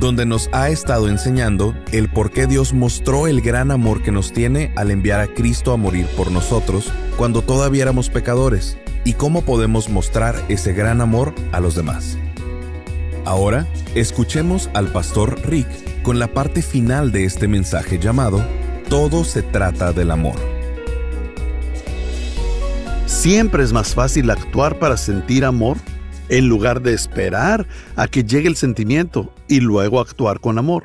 donde nos ha estado enseñando el por qué Dios mostró el gran amor que nos tiene al enviar a Cristo a morir por nosotros cuando todavía éramos pecadores y cómo podemos mostrar ese gran amor a los demás. Ahora, escuchemos al pastor Rick con la parte final de este mensaje llamado Todo se trata del amor. Siempre es más fácil actuar para sentir amor en lugar de esperar a que llegue el sentimiento y luego actuar con amor.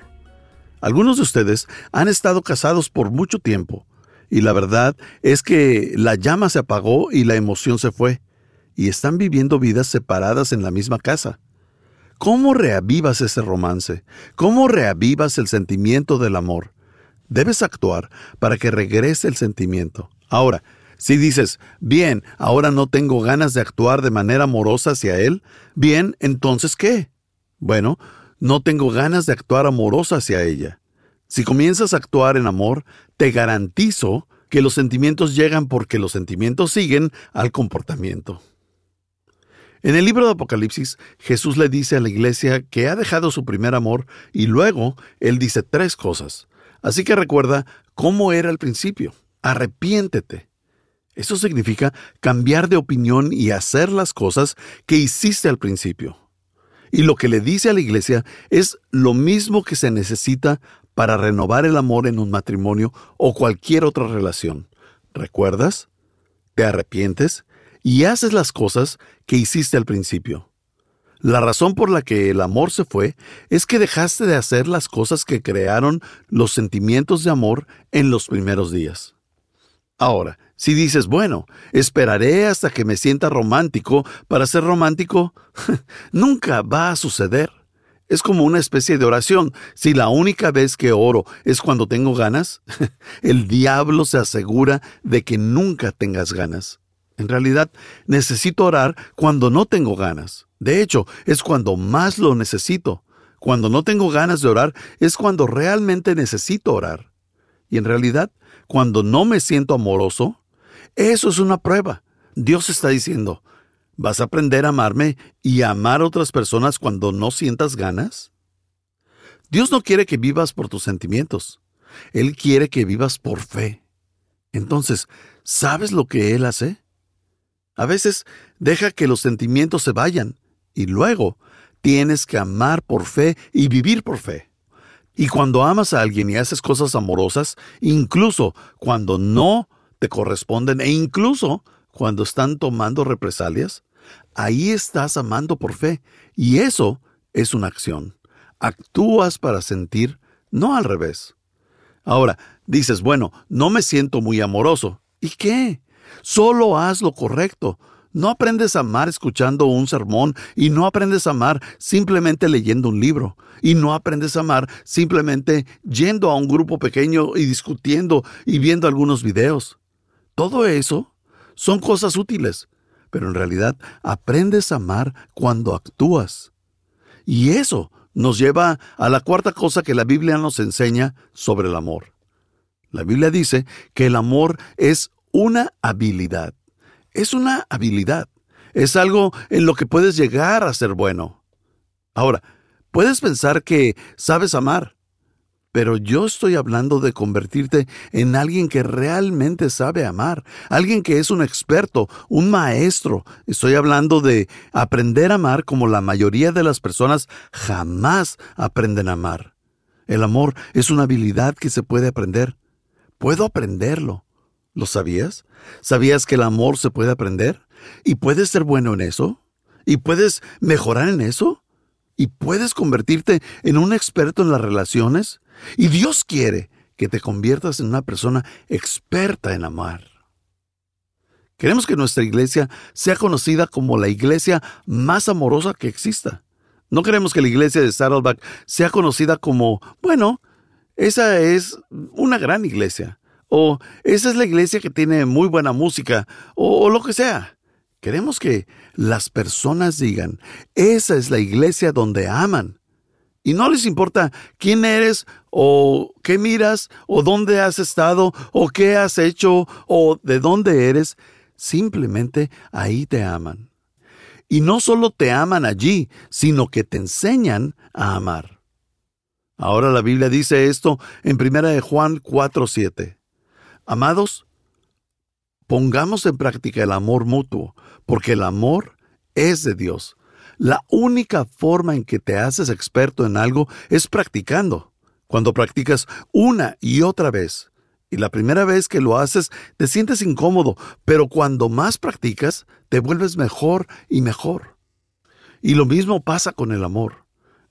Algunos de ustedes han estado casados por mucho tiempo y la verdad es que la llama se apagó y la emoción se fue y están viviendo vidas separadas en la misma casa. ¿Cómo reavivas ese romance? ¿Cómo reavivas el sentimiento del amor? Debes actuar para que regrese el sentimiento. Ahora, si dices, bien, ahora no tengo ganas de actuar de manera amorosa hacia él, bien, entonces ¿qué? Bueno, no tengo ganas de actuar amorosa hacia ella. Si comienzas a actuar en amor, te garantizo que los sentimientos llegan porque los sentimientos siguen al comportamiento. En el libro de Apocalipsis, Jesús le dice a la iglesia que ha dejado su primer amor y luego él dice tres cosas. Así que recuerda cómo era al principio. Arrepiéntete. Eso significa cambiar de opinión y hacer las cosas que hiciste al principio. Y lo que le dice a la iglesia es lo mismo que se necesita para renovar el amor en un matrimonio o cualquier otra relación. ¿Recuerdas? ¿Te arrepientes? Y haces las cosas que hiciste al principio. La razón por la que el amor se fue es que dejaste de hacer las cosas que crearon los sentimientos de amor en los primeros días. Ahora, si dices, bueno, esperaré hasta que me sienta romántico para ser romántico, nunca va a suceder. Es como una especie de oración. Si la única vez que oro es cuando tengo ganas, el diablo se asegura de que nunca tengas ganas. En realidad, necesito orar cuando no tengo ganas. De hecho, es cuando más lo necesito. Cuando no tengo ganas de orar es cuando realmente necesito orar. Y en realidad, cuando no me siento amoroso, eso es una prueba. Dios está diciendo, ¿vas a aprender a amarme y a amar a otras personas cuando no sientas ganas? Dios no quiere que vivas por tus sentimientos. Él quiere que vivas por fe. Entonces, ¿sabes lo que Él hace? A veces deja que los sentimientos se vayan y luego tienes que amar por fe y vivir por fe. Y cuando amas a alguien y haces cosas amorosas, incluso cuando no te corresponden e incluso cuando están tomando represalias, ahí estás amando por fe y eso es una acción. Actúas para sentir, no al revés. Ahora, dices, bueno, no me siento muy amoroso. ¿Y qué? Solo haz lo correcto. No aprendes a amar escuchando un sermón y no aprendes a amar simplemente leyendo un libro y no aprendes a amar simplemente yendo a un grupo pequeño y discutiendo y viendo algunos videos. Todo eso son cosas útiles, pero en realidad aprendes a amar cuando actúas. Y eso nos lleva a la cuarta cosa que la Biblia nos enseña sobre el amor. La Biblia dice que el amor es una habilidad. Es una habilidad. Es algo en lo que puedes llegar a ser bueno. Ahora, puedes pensar que sabes amar, pero yo estoy hablando de convertirte en alguien que realmente sabe amar, alguien que es un experto, un maestro. Estoy hablando de aprender a amar como la mayoría de las personas jamás aprenden a amar. El amor es una habilidad que se puede aprender. Puedo aprenderlo. ¿Lo sabías? ¿Sabías que el amor se puede aprender? ¿Y puedes ser bueno en eso? ¿Y puedes mejorar en eso? ¿Y puedes convertirte en un experto en las relaciones? Y Dios quiere que te conviertas en una persona experta en amar. Queremos que nuestra iglesia sea conocida como la iglesia más amorosa que exista. No queremos que la iglesia de Saddleback sea conocida como, bueno, esa es una gran iglesia o esa es la iglesia que tiene muy buena música, o, o lo que sea. Queremos que las personas digan, esa es la iglesia donde aman. Y no les importa quién eres, o qué miras, o dónde has estado, o qué has hecho, o de dónde eres. Simplemente ahí te aman. Y no solo te aman allí, sino que te enseñan a amar. Ahora la Biblia dice esto en 1 Juan 4:7. Amados, pongamos en práctica el amor mutuo, porque el amor es de Dios. La única forma en que te haces experto en algo es practicando. Cuando practicas una y otra vez, y la primera vez que lo haces te sientes incómodo, pero cuando más practicas, te vuelves mejor y mejor. Y lo mismo pasa con el amor.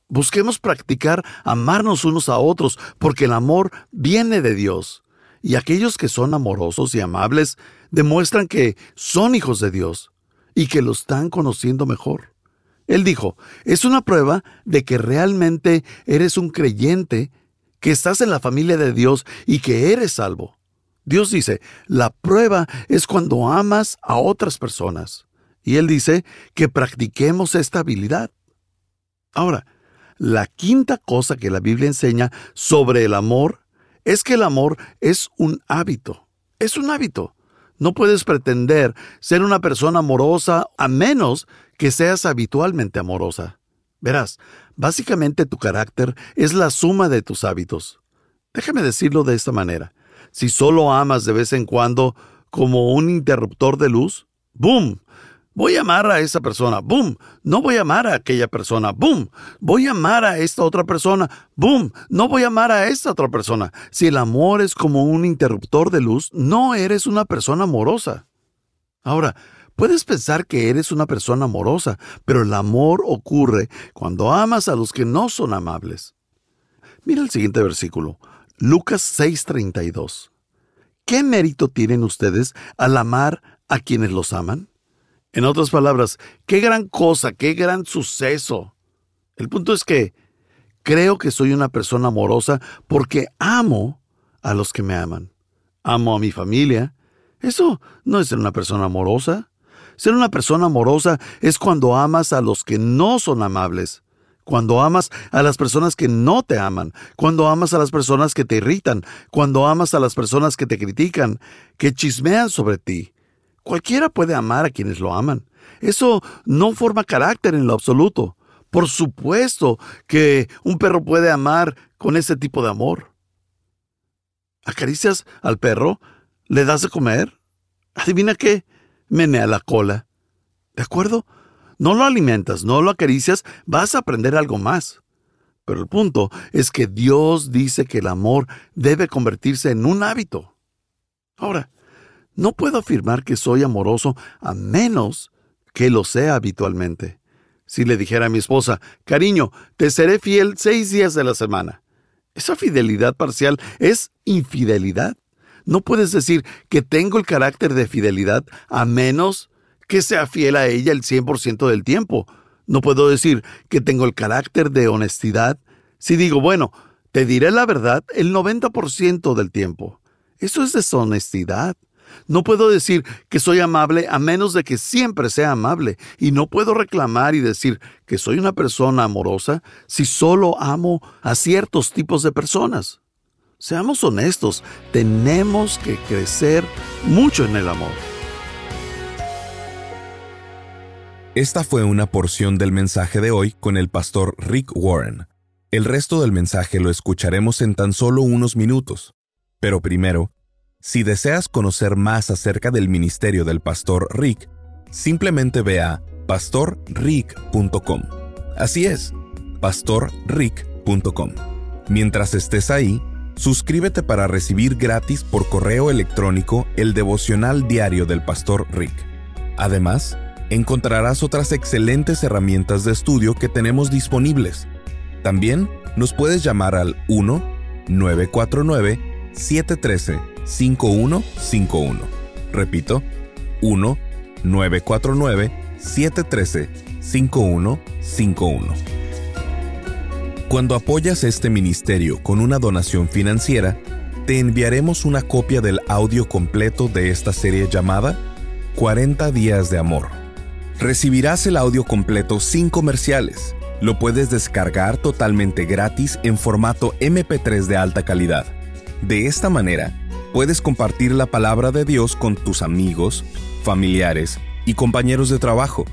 Busquemos practicar amarnos unos a otros, porque el amor viene de Dios y aquellos que son amorosos y amables demuestran que son hijos de Dios y que lo están conociendo mejor. Él dijo, es una prueba de que realmente eres un creyente, que estás en la familia de Dios y que eres salvo. Dios dice, la prueba es cuando amas a otras personas. Y Él dice que practiquemos esta habilidad. Ahora, la quinta cosa que la Biblia enseña sobre el amor es que el amor es un hábito. Es un hábito. No puedes pretender ser una persona amorosa a menos que seas habitualmente amorosa. Verás, básicamente tu carácter es la suma de tus hábitos. Déjame decirlo de esta manera. Si solo amas de vez en cuando como un interruptor de luz, ¡boom! Voy a amar a esa persona, boom. No voy a amar a aquella persona, boom. Voy a amar a esta otra persona, boom. No voy a amar a esta otra persona. Si el amor es como un interruptor de luz, no eres una persona amorosa. Ahora, puedes pensar que eres una persona amorosa, pero el amor ocurre cuando amas a los que no son amables. Mira el siguiente versículo, Lucas 6:32. ¿Qué mérito tienen ustedes al amar a quienes los aman? En otras palabras, qué gran cosa, qué gran suceso. El punto es que creo que soy una persona amorosa porque amo a los que me aman. Amo a mi familia. Eso no es ser una persona amorosa. Ser una persona amorosa es cuando amas a los que no son amables, cuando amas a las personas que no te aman, cuando amas a las personas que te irritan, cuando amas a las personas que te critican, que chismean sobre ti, Cualquiera puede amar a quienes lo aman. Eso no forma carácter en lo absoluto. Por supuesto que un perro puede amar con ese tipo de amor. ¿Acaricias al perro? ¿Le das de comer? ¿Adivina qué? Menea la cola. ¿De acuerdo? No lo alimentas, no lo acaricias, vas a aprender algo más. Pero el punto es que Dios dice que el amor debe convertirse en un hábito. Ahora, no puedo afirmar que soy amoroso a menos que lo sea habitualmente. Si le dijera a mi esposa, cariño, te seré fiel seis días de la semana. Esa fidelidad parcial es infidelidad. No puedes decir que tengo el carácter de fidelidad a menos que sea fiel a ella el 100% del tiempo. No puedo decir que tengo el carácter de honestidad si digo, bueno, te diré la verdad el 90% del tiempo. Eso es deshonestidad. No puedo decir que soy amable a menos de que siempre sea amable, y no puedo reclamar y decir que soy una persona amorosa si solo amo a ciertos tipos de personas. Seamos honestos, tenemos que crecer mucho en el amor. Esta fue una porción del mensaje de hoy con el pastor Rick Warren. El resto del mensaje lo escucharemos en tan solo unos minutos. Pero primero, si deseas conocer más acerca del ministerio del pastor Rick, simplemente ve a pastorrick.com. Así es, pastorrick.com. Mientras estés ahí, suscríbete para recibir gratis por correo electrónico el devocional diario del pastor Rick. Además, encontrarás otras excelentes herramientas de estudio que tenemos disponibles. También nos puedes llamar al 1 949 713 5151. Repito, 1-949-713-5151. Cuando apoyas este ministerio con una donación financiera, te enviaremos una copia del audio completo de esta serie llamada 40 días de amor. Recibirás el audio completo sin comerciales. Lo puedes descargar totalmente gratis en formato MP3 de alta calidad. De esta manera, puedes compartir la palabra de Dios con tus amigos, familiares y compañeros de trabajo.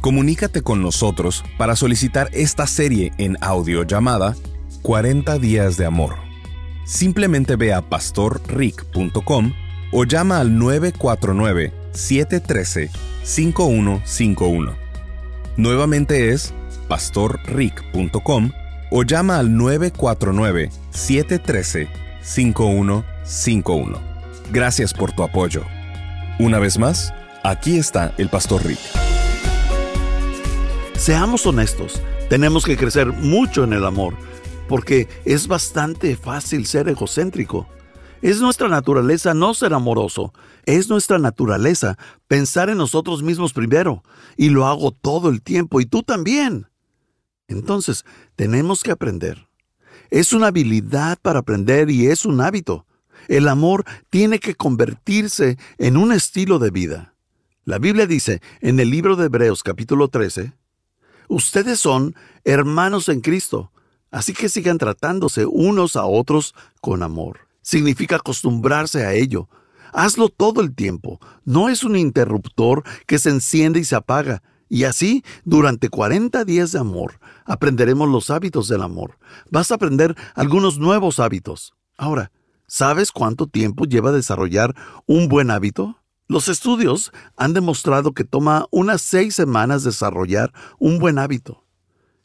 Comunícate con nosotros para solicitar esta serie en audio llamada 40 días de amor. Simplemente ve a pastorrick.com o llama al 949-713-5151. Nuevamente es pastorrick.com o llama al 949-713-5151. Gracias por tu apoyo. Una vez más, aquí está el Pastor Rick. Seamos honestos, tenemos que crecer mucho en el amor, porque es bastante fácil ser egocéntrico. Es nuestra naturaleza no ser amoroso, es nuestra naturaleza pensar en nosotros mismos primero, y lo hago todo el tiempo, y tú también. Entonces, tenemos que aprender. Es una habilidad para aprender y es un hábito. El amor tiene que convertirse en un estilo de vida. La Biblia dice en el libro de Hebreos capítulo 13, Ustedes son hermanos en Cristo, así que sigan tratándose unos a otros con amor. Significa acostumbrarse a ello. Hazlo todo el tiempo. No es un interruptor que se enciende y se apaga. Y así, durante 40 días de amor, aprenderemos los hábitos del amor. Vas a aprender algunos nuevos hábitos. Ahora, ¿sabes cuánto tiempo lleva desarrollar un buen hábito? Los estudios han demostrado que toma unas seis semanas desarrollar un buen hábito.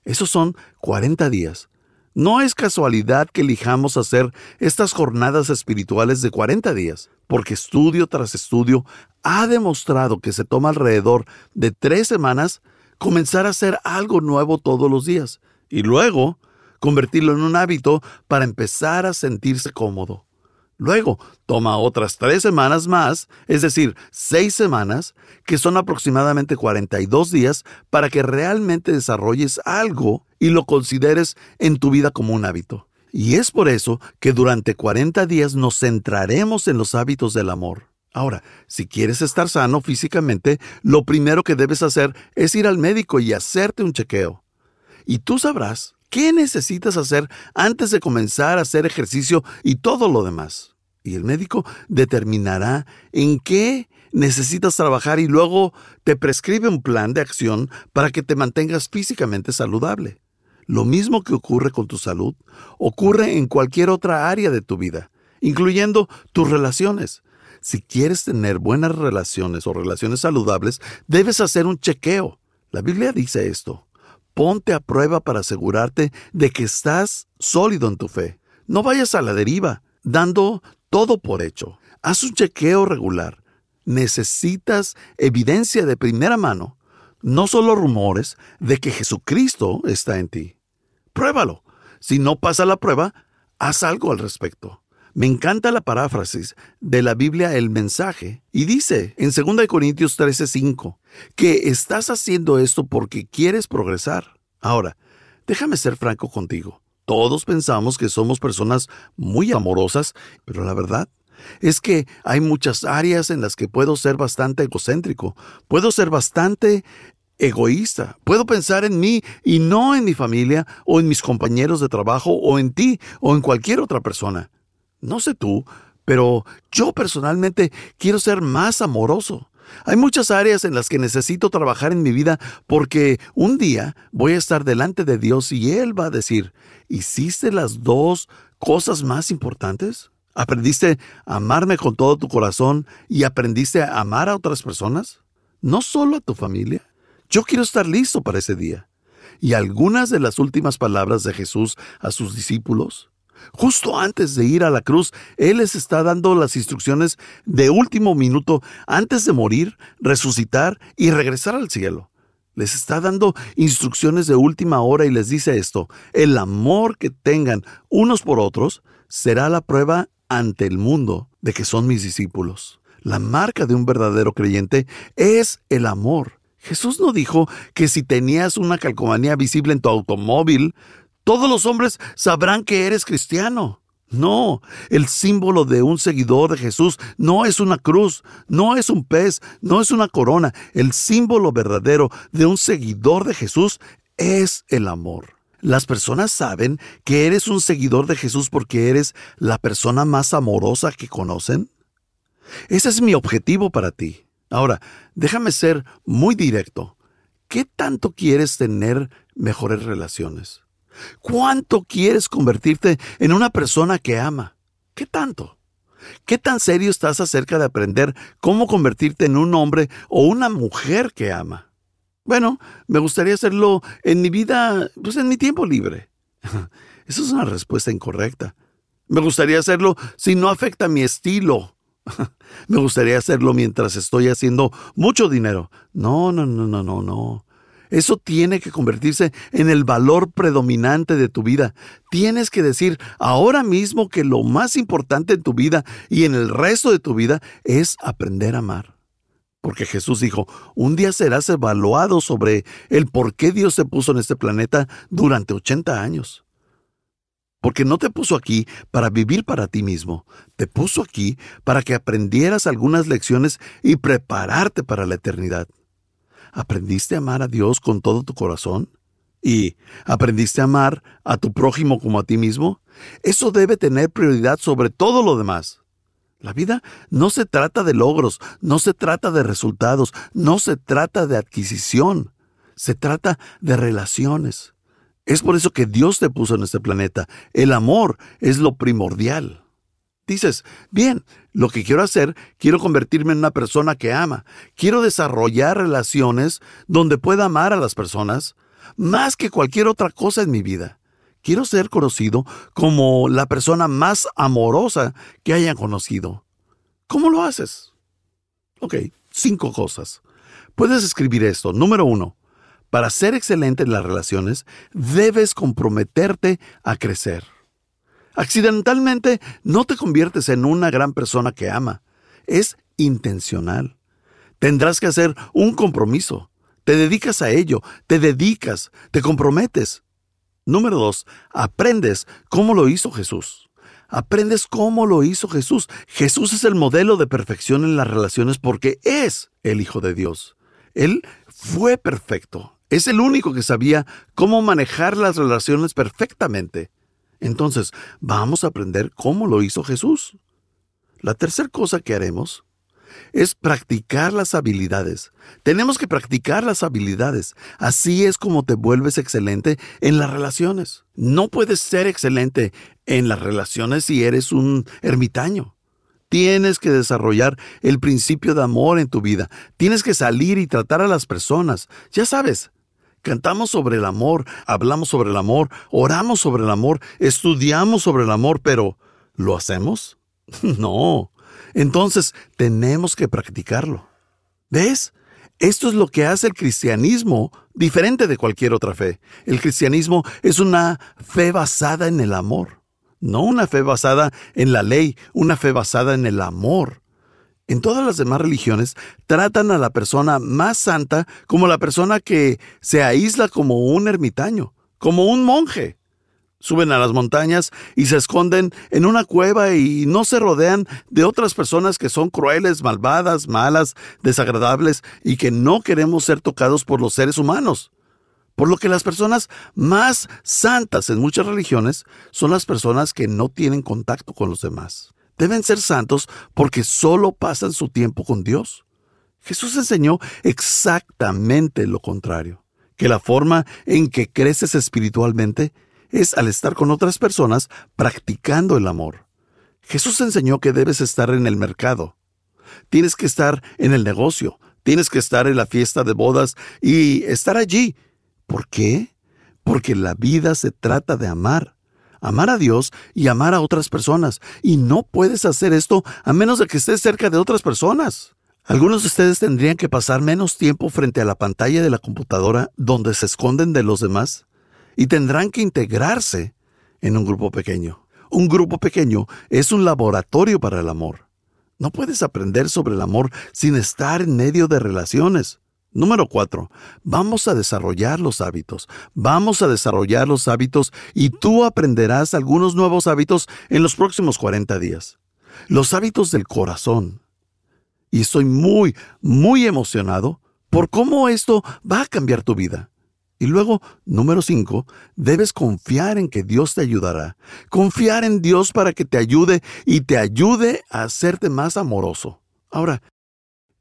Esos son 40 días. No es casualidad que elijamos hacer estas jornadas espirituales de 40 días, porque estudio tras estudio ha demostrado que se toma alrededor de tres semanas comenzar a hacer algo nuevo todos los días y luego convertirlo en un hábito para empezar a sentirse cómodo. Luego, toma otras tres semanas más, es decir, seis semanas, que son aproximadamente 42 días, para que realmente desarrolles algo y lo consideres en tu vida como un hábito. Y es por eso que durante 40 días nos centraremos en los hábitos del amor. Ahora, si quieres estar sano físicamente, lo primero que debes hacer es ir al médico y hacerte un chequeo. Y tú sabrás qué necesitas hacer antes de comenzar a hacer ejercicio y todo lo demás y el médico determinará en qué necesitas trabajar y luego te prescribe un plan de acción para que te mantengas físicamente saludable. Lo mismo que ocurre con tu salud, ocurre en cualquier otra área de tu vida, incluyendo tus relaciones. Si quieres tener buenas relaciones o relaciones saludables, debes hacer un chequeo. La Biblia dice esto. Ponte a prueba para asegurarte de que estás sólido en tu fe. No vayas a la deriva, dando todo por hecho. Haz un chequeo regular. Necesitas evidencia de primera mano, no solo rumores de que Jesucristo está en ti. Pruébalo. Si no pasa la prueba, haz algo al respecto. Me encanta la paráfrasis de la Biblia El Mensaje y dice en 2 Corintios 13:5 que estás haciendo esto porque quieres progresar. Ahora, déjame ser franco contigo. Todos pensamos que somos personas muy amorosas, pero la verdad es que hay muchas áreas en las que puedo ser bastante egocéntrico, puedo ser bastante egoísta, puedo pensar en mí y no en mi familia o en mis compañeros de trabajo o en ti o en cualquier otra persona. No sé tú, pero yo personalmente quiero ser más amoroso. Hay muchas áreas en las que necesito trabajar en mi vida porque un día voy a estar delante de Dios y Él va a decir, ¿hiciste las dos cosas más importantes? ¿Aprendiste a amarme con todo tu corazón y aprendiste a amar a otras personas? No solo a tu familia. Yo quiero estar listo para ese día. Y algunas de las últimas palabras de Jesús a sus discípulos Justo antes de ir a la cruz, Él les está dando las instrucciones de último minuto antes de morir, resucitar y regresar al cielo. Les está dando instrucciones de última hora y les dice esto, el amor que tengan unos por otros será la prueba ante el mundo de que son mis discípulos. La marca de un verdadero creyente es el amor. Jesús no dijo que si tenías una calcomanía visible en tu automóvil, todos los hombres sabrán que eres cristiano. No, el símbolo de un seguidor de Jesús no es una cruz, no es un pez, no es una corona. El símbolo verdadero de un seguidor de Jesús es el amor. Las personas saben que eres un seguidor de Jesús porque eres la persona más amorosa que conocen. Ese es mi objetivo para ti. Ahora, déjame ser muy directo. ¿Qué tanto quieres tener mejores relaciones? ¿Cuánto quieres convertirte en una persona que ama? ¿Qué tanto? ¿Qué tan serio estás acerca de aprender cómo convertirte en un hombre o una mujer que ama? Bueno, me gustaría hacerlo en mi vida, pues en mi tiempo libre. Esa es una respuesta incorrecta. Me gustaría hacerlo si no afecta mi estilo. Me gustaría hacerlo mientras estoy haciendo mucho dinero. No, no, no, no, no, no. Eso tiene que convertirse en el valor predominante de tu vida. Tienes que decir ahora mismo que lo más importante en tu vida y en el resto de tu vida es aprender a amar. Porque Jesús dijo, un día serás evaluado sobre el por qué Dios te puso en este planeta durante 80 años. Porque no te puso aquí para vivir para ti mismo, te puso aquí para que aprendieras algunas lecciones y prepararte para la eternidad. ¿Aprendiste a amar a Dios con todo tu corazón? ¿Y aprendiste a amar a tu prójimo como a ti mismo? Eso debe tener prioridad sobre todo lo demás. La vida no se trata de logros, no se trata de resultados, no se trata de adquisición, se trata de relaciones. Es por eso que Dios te puso en este planeta. El amor es lo primordial. Dices, bien, lo que quiero hacer, quiero convertirme en una persona que ama. Quiero desarrollar relaciones donde pueda amar a las personas más que cualquier otra cosa en mi vida. Quiero ser conocido como la persona más amorosa que hayan conocido. ¿Cómo lo haces? Ok, cinco cosas. Puedes escribir esto. Número uno, para ser excelente en las relaciones, debes comprometerte a crecer. Accidentalmente no te conviertes en una gran persona que ama. Es intencional. Tendrás que hacer un compromiso. Te dedicas a ello, te dedicas, te comprometes. Número dos, aprendes cómo lo hizo Jesús. Aprendes cómo lo hizo Jesús. Jesús es el modelo de perfección en las relaciones porque es el Hijo de Dios. Él fue perfecto. Es el único que sabía cómo manejar las relaciones perfectamente. Entonces, vamos a aprender cómo lo hizo Jesús. La tercera cosa que haremos es practicar las habilidades. Tenemos que practicar las habilidades. Así es como te vuelves excelente en las relaciones. No puedes ser excelente en las relaciones si eres un ermitaño. Tienes que desarrollar el principio de amor en tu vida. Tienes que salir y tratar a las personas. Ya sabes, Cantamos sobre el amor, hablamos sobre el amor, oramos sobre el amor, estudiamos sobre el amor, pero ¿lo hacemos? No. Entonces tenemos que practicarlo. ¿Ves? Esto es lo que hace el cristianismo diferente de cualquier otra fe. El cristianismo es una fe basada en el amor, no una fe basada en la ley, una fe basada en el amor. En todas las demás religiones tratan a la persona más santa como la persona que se aísla como un ermitaño, como un monje. Suben a las montañas y se esconden en una cueva y no se rodean de otras personas que son crueles, malvadas, malas, desagradables y que no queremos ser tocados por los seres humanos. Por lo que las personas más santas en muchas religiones son las personas que no tienen contacto con los demás deben ser santos porque solo pasan su tiempo con Dios. Jesús enseñó exactamente lo contrario, que la forma en que creces espiritualmente es al estar con otras personas practicando el amor. Jesús enseñó que debes estar en el mercado, tienes que estar en el negocio, tienes que estar en la fiesta de bodas y estar allí. ¿Por qué? Porque la vida se trata de amar amar a Dios y amar a otras personas. Y no puedes hacer esto a menos de que estés cerca de otras personas. Algunos de ustedes tendrían que pasar menos tiempo frente a la pantalla de la computadora donde se esconden de los demás y tendrán que integrarse en un grupo pequeño. Un grupo pequeño es un laboratorio para el amor. No puedes aprender sobre el amor sin estar en medio de relaciones. Número cuatro, vamos a desarrollar los hábitos. Vamos a desarrollar los hábitos y tú aprenderás algunos nuevos hábitos en los próximos 40 días. Los hábitos del corazón. Y estoy muy, muy emocionado por cómo esto va a cambiar tu vida. Y luego, número cinco, debes confiar en que Dios te ayudará. Confiar en Dios para que te ayude y te ayude a hacerte más amoroso. Ahora,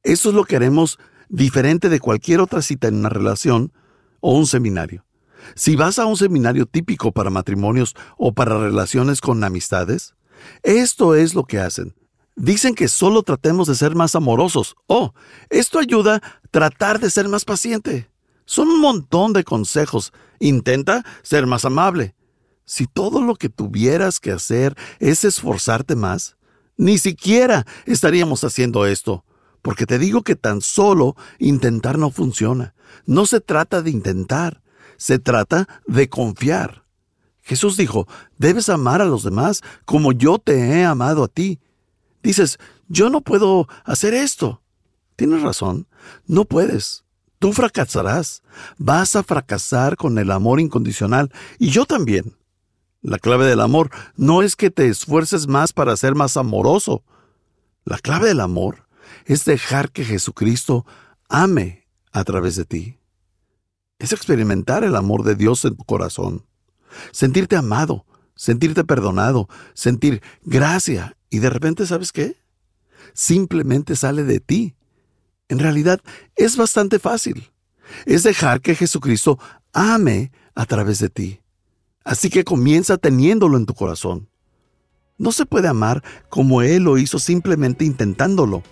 eso es lo que haremos diferente de cualquier otra cita en una relación o un seminario. Si vas a un seminario típico para matrimonios o para relaciones con amistades, esto es lo que hacen. Dicen que solo tratemos de ser más amorosos. Oh, esto ayuda a tratar de ser más paciente. Son un montón de consejos. Intenta ser más amable. Si todo lo que tuvieras que hacer es esforzarte más, ni siquiera estaríamos haciendo esto. Porque te digo que tan solo intentar no funciona. No se trata de intentar, se trata de confiar. Jesús dijo, debes amar a los demás como yo te he amado a ti. Dices, yo no puedo hacer esto. Tienes razón, no puedes. Tú fracasarás. Vas a fracasar con el amor incondicional y yo también. La clave del amor no es que te esfuerces más para ser más amoroso. La clave del amor es dejar que Jesucristo ame a través de ti. Es experimentar el amor de Dios en tu corazón. Sentirte amado, sentirte perdonado, sentir gracia y de repente, ¿sabes qué? Simplemente sale de ti. En realidad es bastante fácil. Es dejar que Jesucristo ame a través de ti. Así que comienza teniéndolo en tu corazón. No se puede amar como Él lo hizo simplemente intentándolo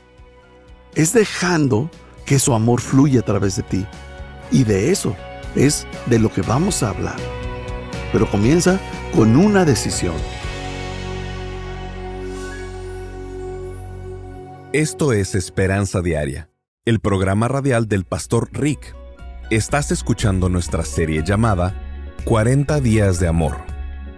es dejando que su amor fluya a través de ti. Y de eso es de lo que vamos a hablar. Pero comienza con una decisión. Esto es Esperanza Diaria, el programa radial del pastor Rick. Estás escuchando nuestra serie llamada 40 días de amor.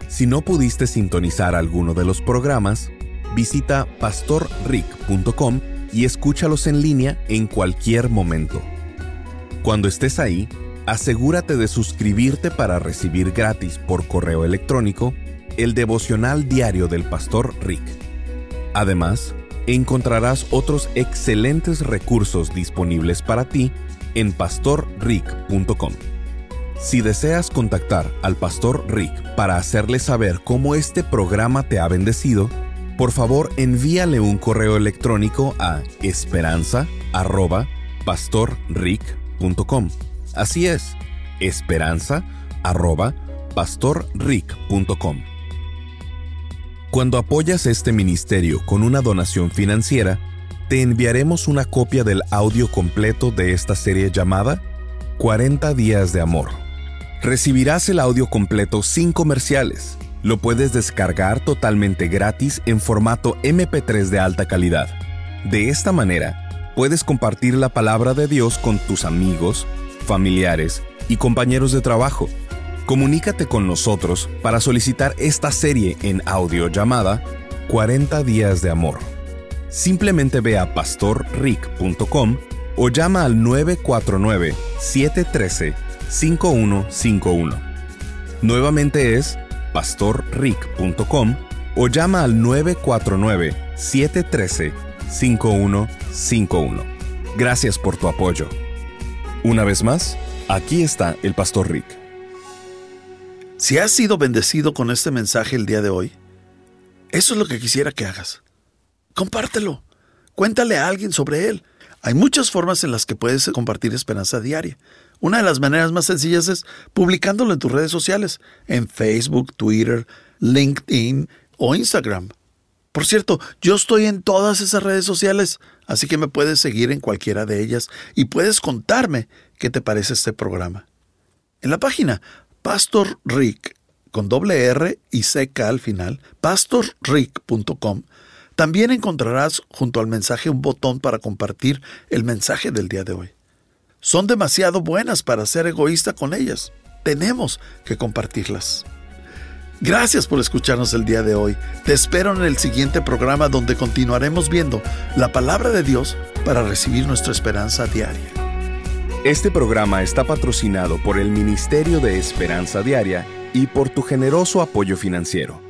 Si no pudiste sintonizar alguno de los programas, visita pastorrick.com y escúchalos en línea en cualquier momento. Cuando estés ahí, asegúrate de suscribirte para recibir gratis por correo electrónico el devocional diario del pastor Rick. Además, encontrarás otros excelentes recursos disponibles para ti en pastorrick.com. Si deseas contactar al pastor Rick para hacerle saber cómo este programa te ha bendecido, por favor envíale un correo electrónico a esperanza.pastorrick.com. Así es, esperanza.pastorrick.com. Cuando apoyas este ministerio con una donación financiera, te enviaremos una copia del audio completo de esta serie llamada 40 días de amor. Recibirás el audio completo sin comerciales lo puedes descargar totalmente gratis en formato MP3 de alta calidad. De esta manera, puedes compartir la palabra de Dios con tus amigos, familiares y compañeros de trabajo. Comunícate con nosotros para solicitar esta serie en audio llamada 40 días de amor. Simplemente ve a pastorrick.com o llama al 949-713-5151. Nuevamente es pastorrick.com o llama al 949-713-5151. Gracias por tu apoyo. Una vez más, aquí está el Pastor Rick. Si has sido bendecido con este mensaje el día de hoy, eso es lo que quisiera que hagas. Compártelo. Cuéntale a alguien sobre él. Hay muchas formas en las que puedes compartir esperanza diaria. Una de las maneras más sencillas es publicándolo en tus redes sociales, en Facebook, Twitter, LinkedIn o Instagram. Por cierto, yo estoy en todas esas redes sociales, así que me puedes seguir en cualquiera de ellas y puedes contarme qué te parece este programa. En la página Pastor Rick, con doble R y CK al final, pastorrick.com, también encontrarás junto al mensaje un botón para compartir el mensaje del día de hoy son demasiado buenas para ser egoísta con ellas. Tenemos que compartirlas. Gracias por escucharnos el día de hoy. Te espero en el siguiente programa donde continuaremos viendo la palabra de Dios para recibir nuestra esperanza diaria. Este programa está patrocinado por el Ministerio de Esperanza Diaria y por tu generoso apoyo financiero.